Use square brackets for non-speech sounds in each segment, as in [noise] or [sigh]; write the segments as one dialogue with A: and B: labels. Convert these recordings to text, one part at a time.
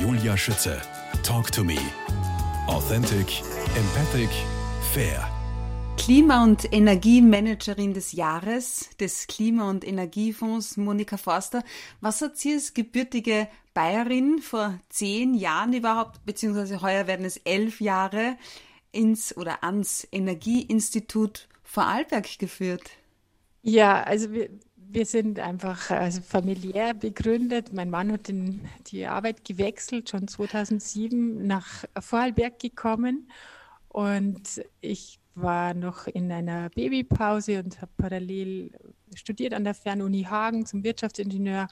A: Julia Schütze. Talk to me. Authentic, empathic, fair.
B: Klima- und Energiemanagerin des Jahres des Klima- und Energiefonds, Monika Forster. Was hat sie als gebürtige Bayerin vor zehn Jahren überhaupt, beziehungsweise heuer werden es elf Jahre, ins oder ans Energieinstitut Vorarlberg geführt?
C: Ja, also wir, wir sind einfach also familiär begründet. Mein Mann hat den, die Arbeit gewechselt, schon 2007 nach Vorarlberg gekommen. Und ich war noch in einer Babypause und habe parallel studiert an der Fernuni Hagen zum Wirtschaftsingenieur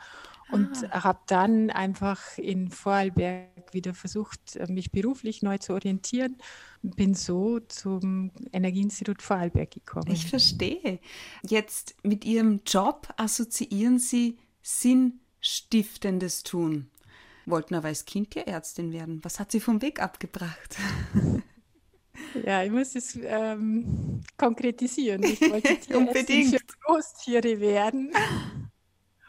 C: und ah. habe dann einfach in Vorarlberg wieder versucht, mich beruflich neu zu orientieren. Bin so zum Energieinstitut Vorarlberg gekommen.
B: Ich verstehe. Jetzt mit Ihrem Job assoziieren Sie sinnstiftendes Tun. Wollten aber als Kind Tierärztin werden. Was hat Sie vom Weg abgebracht? [laughs]
C: Ja, ich muss es ähm, konkretisieren. Ich wollte [laughs] Tierärztin für Großtiere werden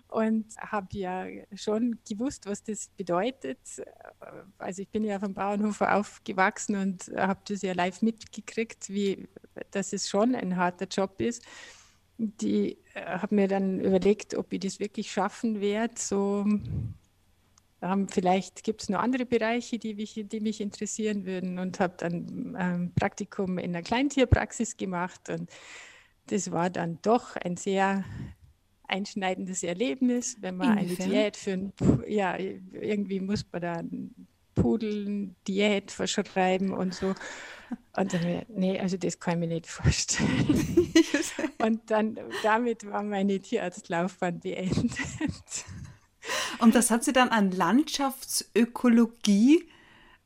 C: und habe ja schon gewusst, was das bedeutet. Also ich bin ja vom Bauernhof aufgewachsen und habe das ja live mitgekriegt, wie dass es schon ein harter Job ist. Die äh, habe mir dann überlegt, ob ich das wirklich schaffen werde, so ähm, vielleicht gibt es noch andere Bereiche, die mich, die mich interessieren würden und habe dann ein ähm, Praktikum in der Kleintierpraxis gemacht und das war dann doch ein sehr einschneidendes Erlebnis, wenn man Inwiefern? eine Diät für ein, ja, irgendwie muss man da Pudeln Diät verschreiben und so. Und dann, nee, also das kann ich mir nicht vorstellen. [laughs] und dann, damit war meine Tierarztlaufbahn beendet.
B: Und das hat sie dann an Landschaftsökologie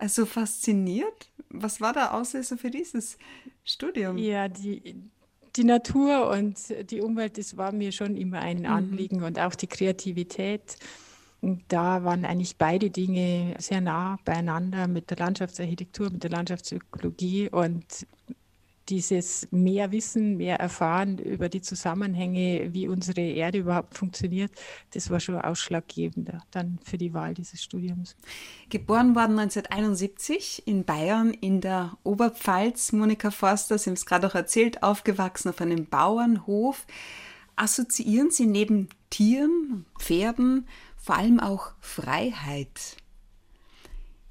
B: also fasziniert? Was war der Auslöser für dieses Studium?
C: Ja, die, die Natur und die Umwelt, das war mir schon immer ein mhm. Anliegen mhm. und auch die Kreativität. Und da waren eigentlich beide Dinge sehr nah beieinander mit der Landschaftsarchitektur, mit der Landschaftsökologie und dieses mehr Wissen, mehr erfahren über die Zusammenhänge, wie unsere Erde überhaupt funktioniert, das war schon ausschlaggebender dann für die Wahl dieses Studiums.
B: Geboren worden 1971 in Bayern in der Oberpfalz. Monika Forster, Sie haben es gerade auch erzählt, aufgewachsen auf einem Bauernhof. Assoziieren Sie neben Tieren, Pferden vor allem auch Freiheit?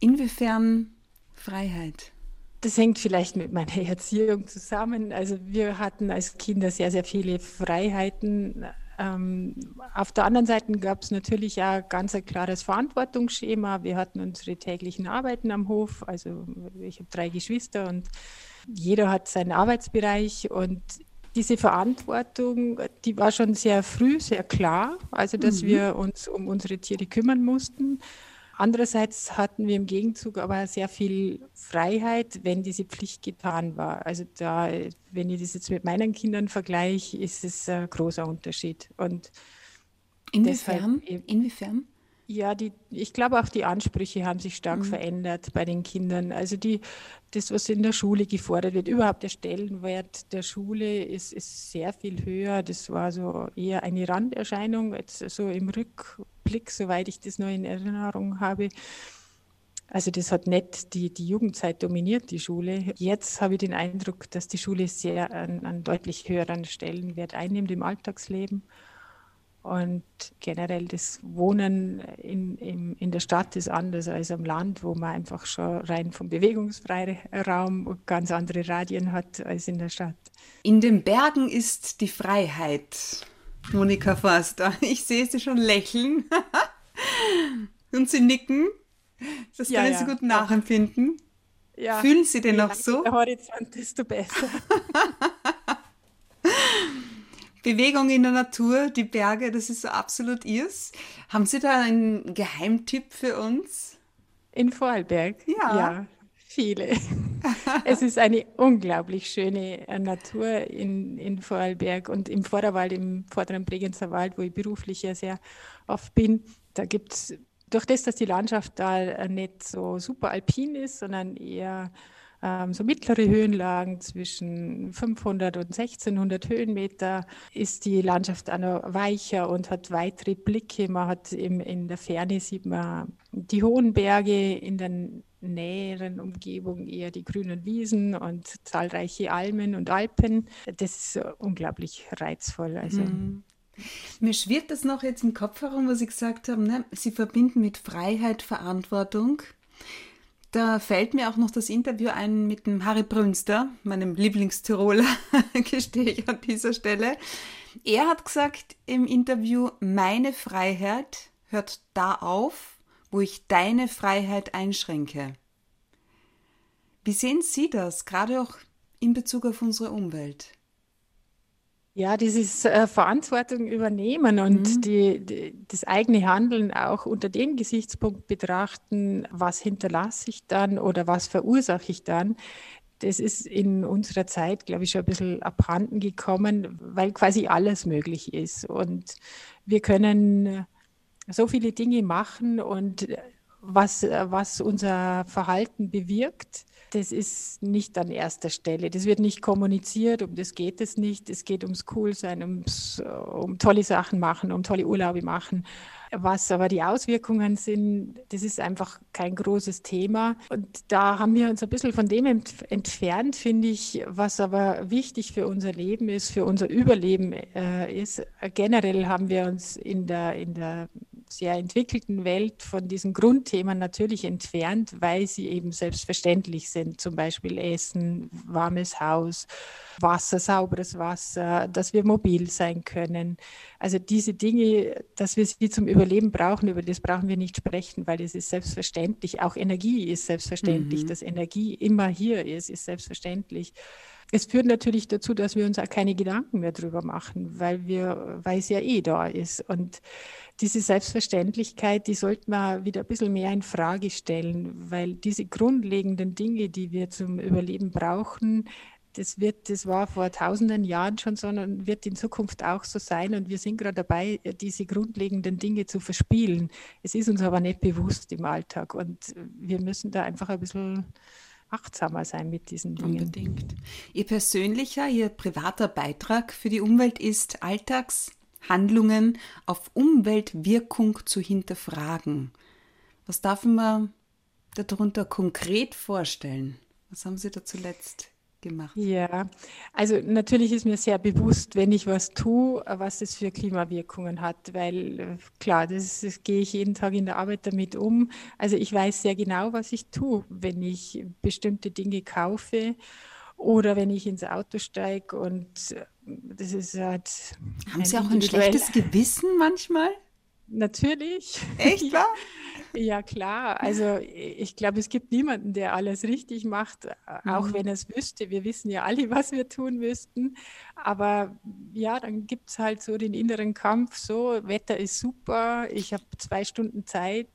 B: Inwiefern Freiheit?
C: Das hängt vielleicht mit meiner [laughs] Erziehung zusammen. Also wir hatten als Kinder sehr, sehr viele Freiheiten. Ähm, auf der anderen Seite gab es natürlich auch ganz ein klares Verantwortungsschema. Wir hatten unsere täglichen Arbeiten am Hof. Also ich habe drei Geschwister und jeder hat seinen Arbeitsbereich und diese Verantwortung, die war schon sehr früh sehr klar, also dass mhm. wir uns um unsere Tiere kümmern mussten. Andererseits hatten wir im Gegenzug aber sehr viel Freiheit, wenn diese Pflicht getan war. Also da, wenn ich das jetzt mit meinen Kindern vergleiche, ist es ein großer Unterschied. Und
B: inwiefern? Inwiefern?
C: Ja, die, ich glaube auch die Ansprüche haben sich stark mhm. verändert bei den Kindern. Also die, das, was in der Schule gefordert wird, überhaupt der Stellenwert der Schule ist, ist sehr viel höher. Das war so eher eine Randerscheinung, jetzt so im Rückblick, soweit ich das noch in Erinnerung habe. Also das hat nicht die, die Jugendzeit dominiert, die Schule. Jetzt habe ich den Eindruck, dass die Schule sehr einen, einen deutlich höheren Stellenwert einnimmt im Alltagsleben. Und generell das Wohnen in, in, in der Stadt ist anders als am Land, wo man einfach schon rein vom Bewegungsfreiraum ganz andere Radien hat als in der Stadt.
B: In den Bergen ist die Freiheit, Monika Forster. [laughs] Ich sehe sie schon lächeln [laughs] und sie nicken. Das ja, ja. so gut nachempfinden. Ja. Fühlen Sie denn noch so?
C: Der Horizont, desto besser. [laughs]
B: Bewegung in der Natur, die Berge, das ist so absolut ihrs. Haben Sie da einen Geheimtipp für uns?
C: In Vorarlberg? Ja. ja viele. [laughs] es ist eine unglaublich schöne äh, Natur in, in Vorarlberg und im Vorderwald, im vorderen Bregenzer Wald, wo ich beruflich ja sehr oft bin. Da gibt es, durch das, dass die Landschaft da äh, nicht so super alpin ist, sondern eher ähm, so mittlere Höhenlagen zwischen 500 und 1600 Höhenmeter ist die Landschaft weicher und hat weitere Blicke. Man hat im, in der Ferne sieht man die hohen Berge, in der näheren Umgebung eher die grünen Wiesen und zahlreiche Almen und Alpen. Das ist unglaublich reizvoll. Also. Mhm.
B: Mir schwirrt das noch jetzt im Kopf herum, was Sie gesagt haben. Ne? Sie verbinden mit Freiheit Verantwortung. Da fällt mir auch noch das Interview ein mit dem Harry Brünster, meinem Lieblingstiroler, [laughs] gestehe ich an dieser Stelle. Er hat gesagt im Interview, meine Freiheit hört da auf, wo ich deine Freiheit einschränke. Wie sehen Sie das, gerade auch in Bezug auf unsere Umwelt?
C: Ja, dieses äh, Verantwortung übernehmen und mhm. die, die, das eigene Handeln auch unter dem Gesichtspunkt betrachten, was hinterlasse ich dann oder was verursache ich dann, das ist in unserer Zeit, glaube ich, schon ein bisschen abhanden gekommen, weil quasi alles möglich ist. Und wir können so viele Dinge machen und was, was unser Verhalten bewirkt, das ist nicht an erster Stelle. Das wird nicht kommuniziert, um das geht es nicht. Es geht ums Coolsein, ums, um tolle Sachen machen, um tolle Urlaube machen. Was aber die Auswirkungen sind, das ist einfach kein großes Thema. Und da haben wir uns ein bisschen von dem entfernt, finde ich, was aber wichtig für unser Leben ist, für unser Überleben äh, ist. Generell haben wir uns in der, in der sehr entwickelten Welt von diesen Grundthemen natürlich entfernt, weil sie eben selbstverständlich sind. Zum Beispiel Essen, warmes Haus, Wasser, sauberes Wasser, dass wir mobil sein können. Also diese Dinge, dass wir sie zum Überleben brauchen, über das brauchen wir nicht sprechen, weil es ist selbstverständlich. Auch Energie ist selbstverständlich. Mhm. Dass Energie immer hier ist, ist selbstverständlich. Es führt natürlich dazu, dass wir uns auch keine Gedanken mehr drüber machen, weil wir, weil es ja eh da ist. Und diese Selbstverständlichkeit, die sollte man wieder ein bisschen mehr in Frage stellen, weil diese grundlegenden Dinge, die wir zum Überleben brauchen, das wird, das war vor tausenden Jahren schon so und wird in Zukunft auch so sein. Und wir sind gerade dabei, diese grundlegenden Dinge zu verspielen. Es ist uns aber nicht bewusst im Alltag. Und wir müssen da einfach ein bisschen achtsamer sein mit diesen Dingen.
B: Unbedingt. Ihr persönlicher, Ihr privater Beitrag für die Umwelt ist Alltags Handlungen auf Umweltwirkung zu hinterfragen. Was darf man darunter konkret vorstellen? Was haben Sie da zuletzt gemacht?
C: Ja, also natürlich ist mir sehr bewusst, wenn ich was tue, was es für Klimawirkungen hat, weil klar, das, das gehe ich jeden Tag in der Arbeit damit um. Also ich weiß sehr genau, was ich tue, wenn ich bestimmte Dinge kaufe oder wenn ich ins Auto steige und das ist halt.
B: Haben Sie auch ein schlechtes Gewissen manchmal?
C: Natürlich.
B: Echt [laughs] wahr?
C: Ja, klar. Also ich glaube, es gibt niemanden, der alles richtig macht, auch mhm. wenn er es wüsste. Wir wissen ja alle, was wir tun müssten. Aber ja, dann gibt es halt so den inneren Kampf, so, Wetter ist super, ich habe zwei Stunden Zeit,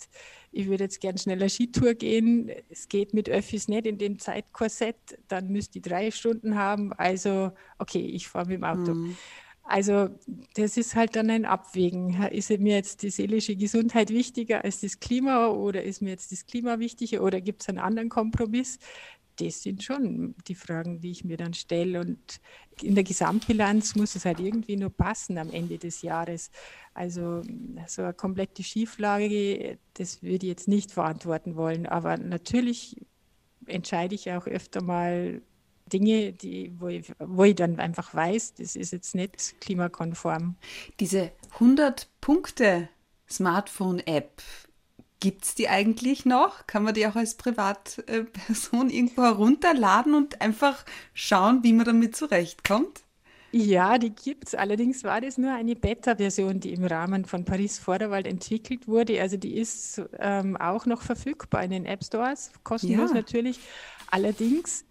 C: ich würde jetzt gern schneller Skitour gehen. Es geht mit Öffis nicht in dem Zeitkorsett, dann müsste ich drei Stunden haben. Also, okay, ich fahre mit dem Auto. Mhm. Also das ist halt dann ein Abwägen. Ist mir jetzt die seelische Gesundheit wichtiger als das Klima oder ist mir jetzt das Klima wichtiger oder gibt es einen anderen Kompromiss? Das sind schon die Fragen, die ich mir dann stelle. Und in der Gesamtbilanz muss es halt irgendwie nur passen am Ende des Jahres. Also so eine komplette Schieflage, das würde ich jetzt nicht verantworten wollen. Aber natürlich entscheide ich auch öfter mal Dinge, die, wo, ich, wo ich dann einfach weiß, das ist jetzt nicht klimakonform.
B: Diese 100 Punkte Smartphone-App, gibt es die eigentlich noch? Kann man die auch als Privatperson irgendwo herunterladen und einfach schauen, wie man damit zurechtkommt?
C: Ja, die gibt es. Allerdings war das nur eine Beta-Version, die im Rahmen von Paris Vorderwald entwickelt wurde. Also die ist ähm, auch noch verfügbar in den App Stores, kostenlos ja. natürlich. Allerdings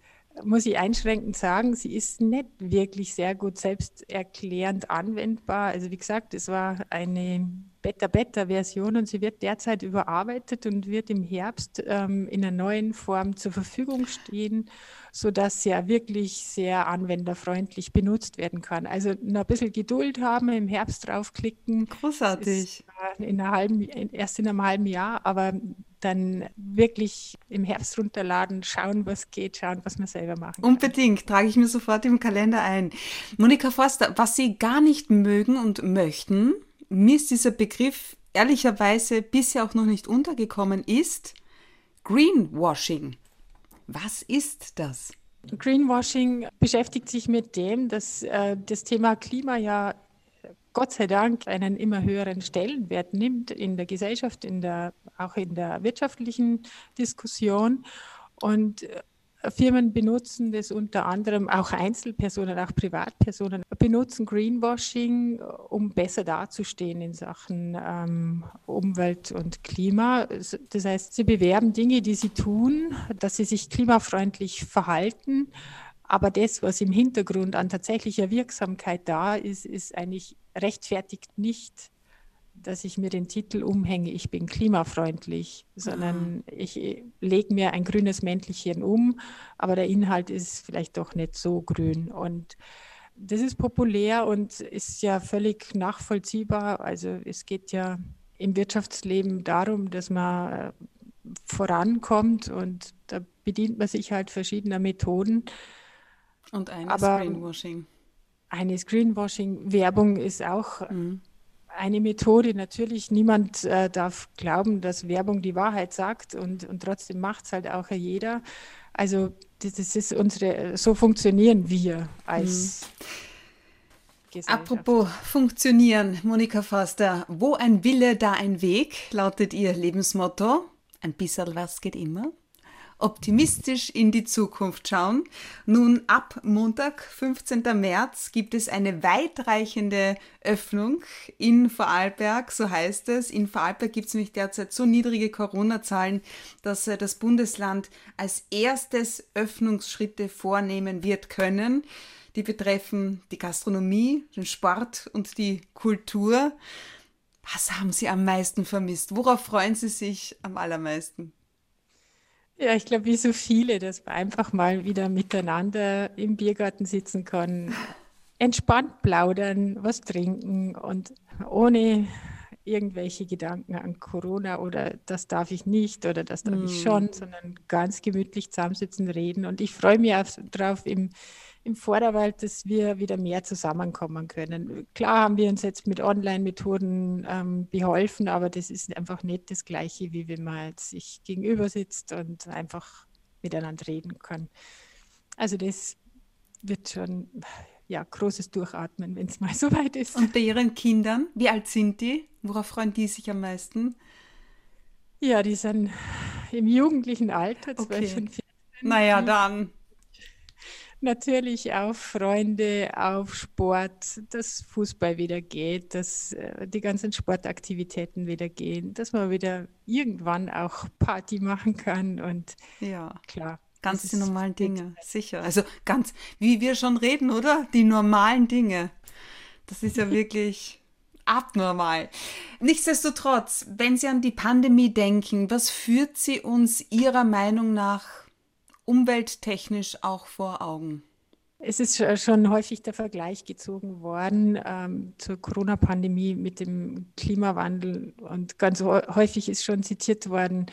C: muss ich einschränkend sagen, sie ist nicht wirklich sehr gut selbsterklärend anwendbar. Also wie gesagt, es war eine Beta-Beta-Version und sie wird derzeit überarbeitet und wird im Herbst ähm, in einer neuen Form zur Verfügung stehen, sodass sie ja wirklich sehr anwenderfreundlich benutzt werden kann. Also noch ein bisschen Geduld haben, im Herbst draufklicken.
B: Großartig.
C: Ist, äh, in einer halben, erst in einem halben Jahr, aber dann wirklich im Herbst runterladen, schauen, was geht, schauen, was man selber machen kann.
B: Unbedingt, trage ich mir sofort im Kalender ein. Monika Forster, was Sie gar nicht mögen und möchten, mir ist dieser Begriff ehrlicherweise bisher auch noch nicht untergekommen, ist Greenwashing. Was ist das?
C: Greenwashing beschäftigt sich mit dem, dass äh, das Thema Klima ja Gott sei Dank einen immer höheren Stellenwert nimmt in der Gesellschaft, in der, auch in der wirtschaftlichen Diskussion. Und äh, Firmen benutzen das unter anderem, auch Einzelpersonen, auch Privatpersonen benutzen Greenwashing, um besser dazustehen in Sachen ähm, Umwelt und Klima. Das heißt, sie bewerben Dinge, die sie tun, dass sie sich klimafreundlich verhalten. Aber das, was im Hintergrund an tatsächlicher Wirksamkeit da ist, ist eigentlich rechtfertigt nicht, dass ich mir den Titel umhänge, ich bin klimafreundlich, sondern ah. ich äh, lege mir ein grünes Mäntelchen um, aber der Inhalt ist vielleicht doch nicht so grün. Und das ist populär und ist ja völlig nachvollziehbar. Also es geht ja im Wirtschaftsleben darum, dass man äh, vorankommt und da bedient man sich halt verschiedener Methoden.
B: Und eines aber, Greenwashing
C: eines Greenwashing. Werbung ist auch mhm. Eine Methode. Natürlich, niemand äh, darf glauben, dass Werbung die Wahrheit sagt und, und trotzdem macht es halt auch jeder. Also das, das, ist unsere, so funktionieren wir als
B: mhm. Apropos funktionieren, Monika Forster, wo ein Wille, da ein Weg, lautet Ihr Lebensmotto. Ein bisschen was geht immer optimistisch in die Zukunft schauen. Nun, ab Montag, 15. März, gibt es eine weitreichende Öffnung in Vorarlberg, so heißt es. In Vorarlberg gibt es nämlich derzeit so niedrige Corona-Zahlen, dass äh, das Bundesland als erstes Öffnungsschritte vornehmen wird können. Die betreffen die Gastronomie, den Sport und die Kultur. Was haben Sie am meisten vermisst? Worauf freuen Sie sich am allermeisten?
C: Ja, ich glaube, wie so viele, dass man einfach mal wieder miteinander im Biergarten sitzen kann, entspannt plaudern, was trinken und ohne irgendwelche Gedanken an Corona oder das darf ich nicht oder das darf mm. ich schon, sondern ganz gemütlich zusammensitzen, reden. Und ich freue mich darauf, im im Vorderwald, dass wir wieder mehr zusammenkommen können. Klar haben wir uns jetzt mit Online-Methoden ähm, beholfen, aber das ist einfach nicht das Gleiche, wie wenn man jetzt sich gegenüber sitzt und einfach miteinander reden kann. Also das wird schon ja, großes Durchatmen, wenn es mal [laughs] so weit ist.
B: Und bei Ihren Kindern, wie alt sind die? Worauf freuen die sich am meisten?
C: Ja, die sind im jugendlichen Alter,
B: 12 okay. und 14. Naja, dann
C: natürlich auf Freunde, auf Sport, dass Fußball wieder geht, dass äh, die ganzen Sportaktivitäten wieder gehen, dass man wieder irgendwann auch Party machen kann und
B: ja, klar. Ganz die normalen Dinge, sicher. Also ganz, wie wir schon reden, oder? Die normalen Dinge. Das ist ja [laughs] wirklich abnormal. Nichtsdestotrotz, wenn Sie an die Pandemie denken, was führt sie uns Ihrer Meinung nach umwelttechnisch auch vor Augen?
C: Es ist schon häufig der Vergleich gezogen worden ähm, zur Corona-Pandemie mit dem Klimawandel. Und ganz häufig ist schon zitiert worden,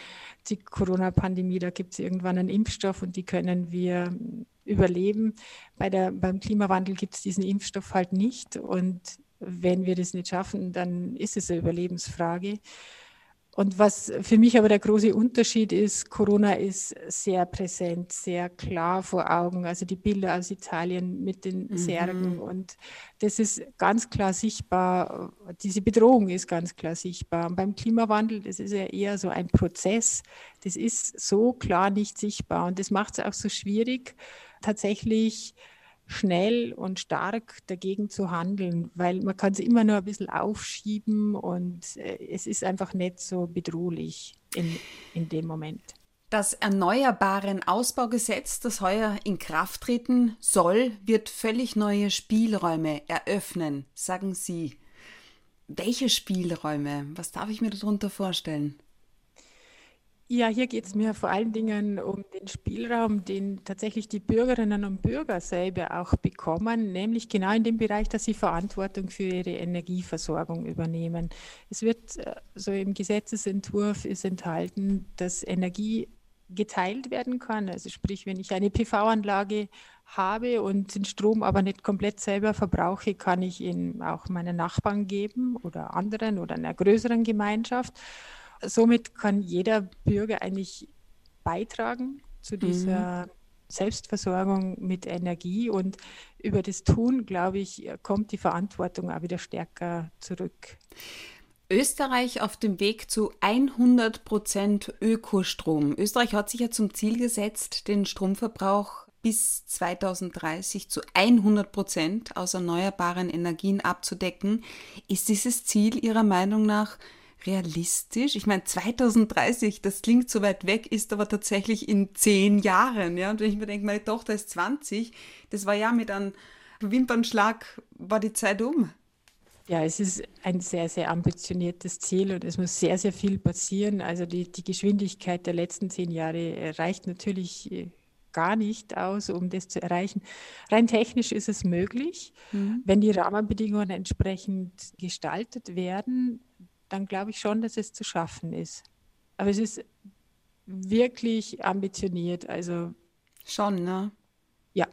C: die Corona-Pandemie, da gibt es irgendwann einen Impfstoff und die können wir überleben. Bei der, beim Klimawandel gibt es diesen Impfstoff halt nicht. Und wenn wir das nicht schaffen, dann ist es eine Überlebensfrage. Und was für mich aber der große Unterschied ist, Corona ist sehr präsent, sehr klar vor Augen. Also die Bilder aus Italien mit den mhm. Särgen und das ist ganz klar sichtbar. Diese Bedrohung ist ganz klar sichtbar. Und beim Klimawandel, das ist ja eher so ein Prozess. Das ist so klar nicht sichtbar und das macht es auch so schwierig, tatsächlich schnell und stark dagegen zu handeln, weil man kann es immer nur ein bisschen aufschieben und äh, es ist einfach nicht so bedrohlich in, in dem Moment.
B: Das Erneuerbaren Ausbaugesetz, das heuer in Kraft treten soll, wird völlig neue Spielräume eröffnen, sagen Sie. Welche Spielräume? Was darf ich mir darunter vorstellen?
C: Ja, hier geht es mir vor allen Dingen um den Spielraum, den tatsächlich die Bürgerinnen und Bürger selber auch bekommen, nämlich genau in dem Bereich, dass sie Verantwortung für ihre Energieversorgung übernehmen. Es wird äh, so im Gesetzesentwurf ist enthalten, dass Energie geteilt werden kann. Also sprich, wenn ich eine PV-Anlage habe und den Strom aber nicht komplett selber verbrauche, kann ich ihn auch meinen Nachbarn geben oder anderen oder einer größeren Gemeinschaft somit kann jeder Bürger eigentlich beitragen zu dieser mhm. Selbstversorgung mit Energie und über das Tun, glaube ich, kommt die Verantwortung auch wieder stärker zurück.
B: Österreich auf dem Weg zu 100 Prozent Ökostrom. Österreich hat sich ja zum Ziel gesetzt, den Stromverbrauch bis 2030 zu 100 Prozent aus erneuerbaren Energien abzudecken. Ist dieses Ziel Ihrer Meinung nach realistisch? Ich meine, 2030, das klingt so weit weg, ist aber tatsächlich in zehn Jahren. Ja? Und wenn ich mir denke, meine Tochter ist 20, das war ja mit einem Wimpernschlag, war die Zeit um.
C: Ja, es ist ein sehr, sehr ambitioniertes Ziel und es muss sehr, sehr viel passieren. Also die, die Geschwindigkeit der letzten zehn Jahre reicht natürlich äh, gar nicht aus, um das zu erreichen. Rein technisch ist es möglich, mhm. wenn die Rahmenbedingungen entsprechend gestaltet werden dann glaube ich schon, dass es zu schaffen ist. Aber es ist wirklich ambitioniert. Also
B: schon, ne?
C: Ja.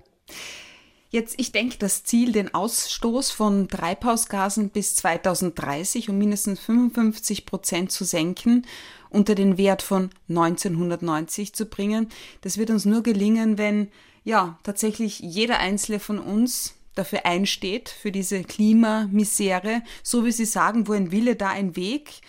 B: Jetzt, ich denke, das Ziel, den Ausstoß von Treibhausgasen bis 2030 um mindestens 55 Prozent zu senken, unter den Wert von 1990 zu bringen, das wird uns nur gelingen, wenn ja tatsächlich jeder einzelne von uns dafür einsteht, für diese Klimamisere, so wie Sie sagen, wo ein Wille, da ein Weg.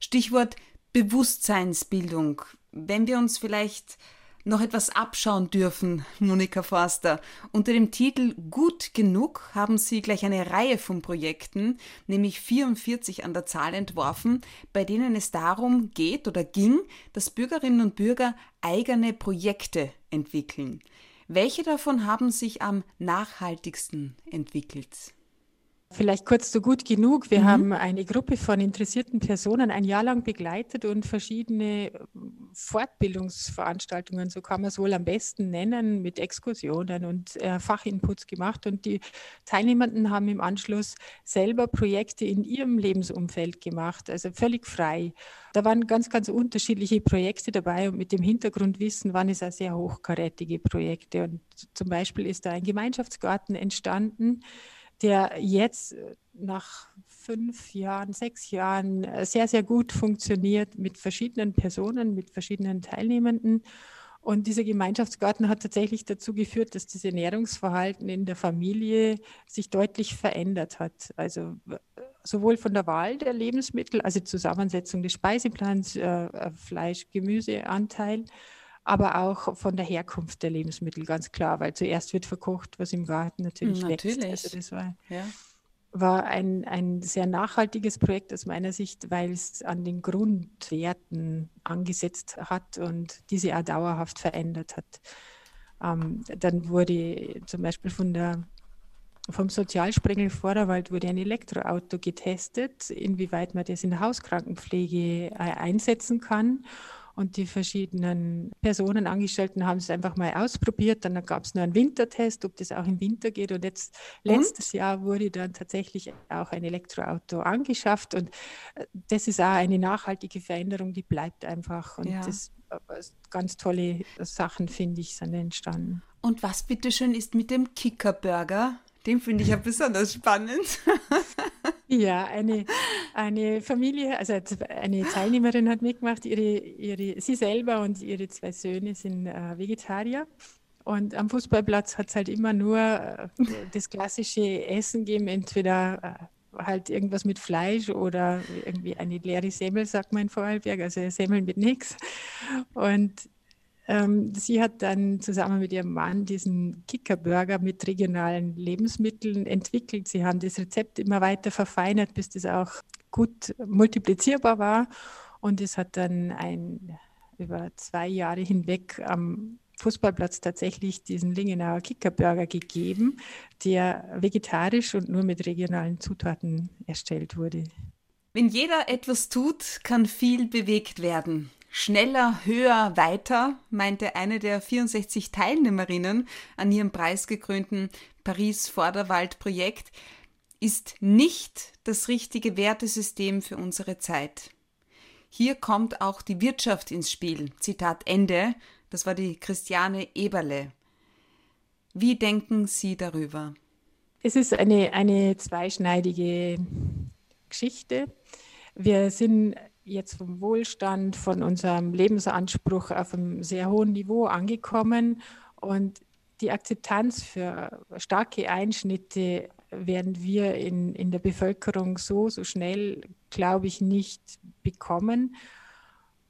B: Stichwort Bewusstseinsbildung. Wenn wir uns vielleicht noch etwas abschauen dürfen, Monika Forster. Unter dem Titel Gut genug haben Sie gleich eine Reihe von Projekten, nämlich 44 an der Zahl entworfen, bei denen es darum geht oder ging, dass Bürgerinnen und Bürger eigene Projekte entwickeln. Welche davon haben sich am nachhaltigsten entwickelt?
C: Vielleicht kurz so gut genug. Wir mhm. haben eine Gruppe von interessierten Personen ein Jahr lang begleitet und verschiedene Fortbildungsveranstaltungen, so kann man es wohl am besten nennen, mit Exkursionen und äh, Fachinputs gemacht. Und die Teilnehmenden haben im Anschluss selber Projekte in ihrem Lebensumfeld gemacht, also völlig frei. Da waren ganz, ganz unterschiedliche Projekte dabei und mit dem Hintergrundwissen waren es auch sehr hochkarätige Projekte. Und zum Beispiel ist da ein Gemeinschaftsgarten entstanden, der jetzt äh, nach fünf Jahren, sechs Jahren äh, sehr, sehr gut funktioniert mit verschiedenen Personen, mit verschiedenen Teilnehmenden. Und dieser Gemeinschaftsgarten hat tatsächlich dazu geführt, dass das Ernährungsverhalten in der Familie sich deutlich verändert hat. Also sowohl von der Wahl der Lebensmittel, also Zusammensetzung des Speiseplans, äh, Fleisch, Gemüseanteil, aber auch von der Herkunft der Lebensmittel, ganz klar, weil zuerst wird verkocht, was im Garten natürlich,
B: natürlich.
C: wächst. Also das war, ja. war ein, ein sehr nachhaltiges Projekt aus meiner Sicht, weil es an den Grundwerten angesetzt hat und diese auch dauerhaft verändert hat. Ähm, dann wurde zum Beispiel von der vom Sozialsprengel Vorderwald wurde ein Elektroauto getestet, inwieweit man das in der Hauskrankenpflege äh, einsetzen kann. Und die verschiedenen Personen, Angestellten haben es einfach mal ausprobiert. Dann gab es nur einen Wintertest, ob das auch im Winter geht. Und jetzt letztes Jahr wurde dann tatsächlich auch ein Elektroauto angeschafft. Und äh, das ist auch eine nachhaltige Veränderung, die bleibt einfach. Und ja. das äh, ganz tolle Sachen, finde ich, sind entstanden.
B: Und was bitteschön ist mit dem Kickerburger? Den finde ich ja [laughs] besonders spannend. [laughs]
C: Ja, eine, eine Familie, also eine Teilnehmerin hat mitgemacht, ihre, ihre, sie selber und ihre zwei Söhne sind äh, Vegetarier. Und am Fußballplatz hat es halt immer nur äh, das klassische Essen gegeben, entweder äh, halt irgendwas mit Fleisch oder irgendwie eine leere Semmel, sagt man in Vorarlberg, also Semmeln mit nichts. Und sie hat dann zusammen mit ihrem Mann diesen Kickerburger mit regionalen Lebensmitteln entwickelt. Sie haben das Rezept immer weiter verfeinert, bis das auch gut multiplizierbar war. Und es hat dann ein über zwei Jahre hinweg am Fußballplatz tatsächlich diesen Lingenauer Kickerburger gegeben, der vegetarisch und nur mit regionalen Zutaten erstellt wurde.
B: Wenn jeder etwas tut, kann viel bewegt werden. Schneller, höher, weiter, meinte eine der 64 Teilnehmerinnen an ihrem preisgekrönten Paris-Vorderwald-Projekt, ist nicht das richtige Wertesystem für unsere Zeit. Hier kommt auch die Wirtschaft ins Spiel. Zitat Ende. Das war die Christiane Eberle. Wie denken Sie darüber?
C: Es ist eine, eine zweischneidige Geschichte. Wir sind jetzt vom Wohlstand, von unserem Lebensanspruch auf einem sehr hohen Niveau angekommen und die Akzeptanz für starke Einschnitte werden wir in, in der Bevölkerung so, so schnell, glaube ich, nicht bekommen.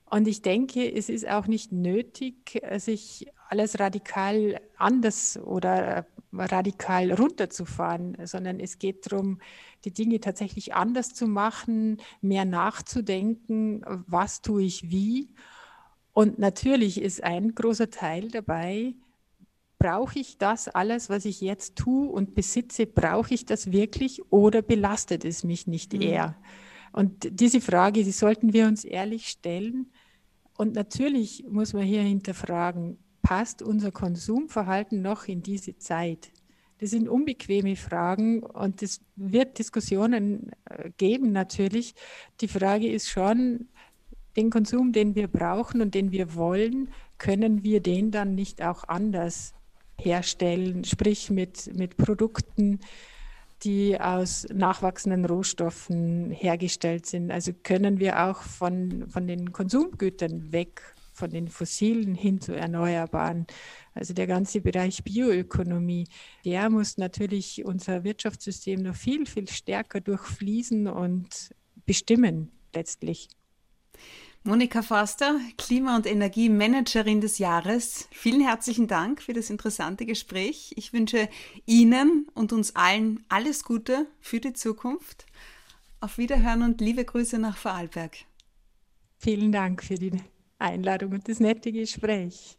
C: Und ich denke, es ist auch nicht nötig, sich alles radikal anders oder radikal runterzufahren, sondern es geht darum, die Dinge tatsächlich anders zu machen, mehr nachzudenken, was tue ich wie. Und natürlich ist ein großer Teil dabei, brauche ich das alles, was ich jetzt tue und besitze, brauche ich das wirklich oder belastet es mich nicht mhm. eher? Und diese Frage, die sollten wir uns ehrlich stellen. Und natürlich muss man hier hinterfragen, passt unser Konsumverhalten noch in diese Zeit? Das sind unbequeme Fragen und es wird Diskussionen äh, geben natürlich. Die Frage ist schon, den Konsum, den wir brauchen und den wir wollen, können wir den dann nicht auch anders herstellen, sprich mit, mit Produkten, die aus nachwachsenden Rohstoffen hergestellt sind. Also können wir auch von, von den Konsumgütern weg, von den fossilen hin zu erneuerbaren. Also der ganze Bereich Bioökonomie, der muss natürlich unser Wirtschaftssystem noch viel, viel stärker durchfließen und bestimmen letztlich.
B: Monika Forster, Klima- und Energiemanagerin des Jahres. Vielen herzlichen Dank für das interessante Gespräch. Ich wünsche Ihnen und uns allen alles Gute für die Zukunft. Auf Wiederhören und liebe Grüße nach Vorarlberg.
C: Vielen Dank für die Einladung und das nette Gespräch.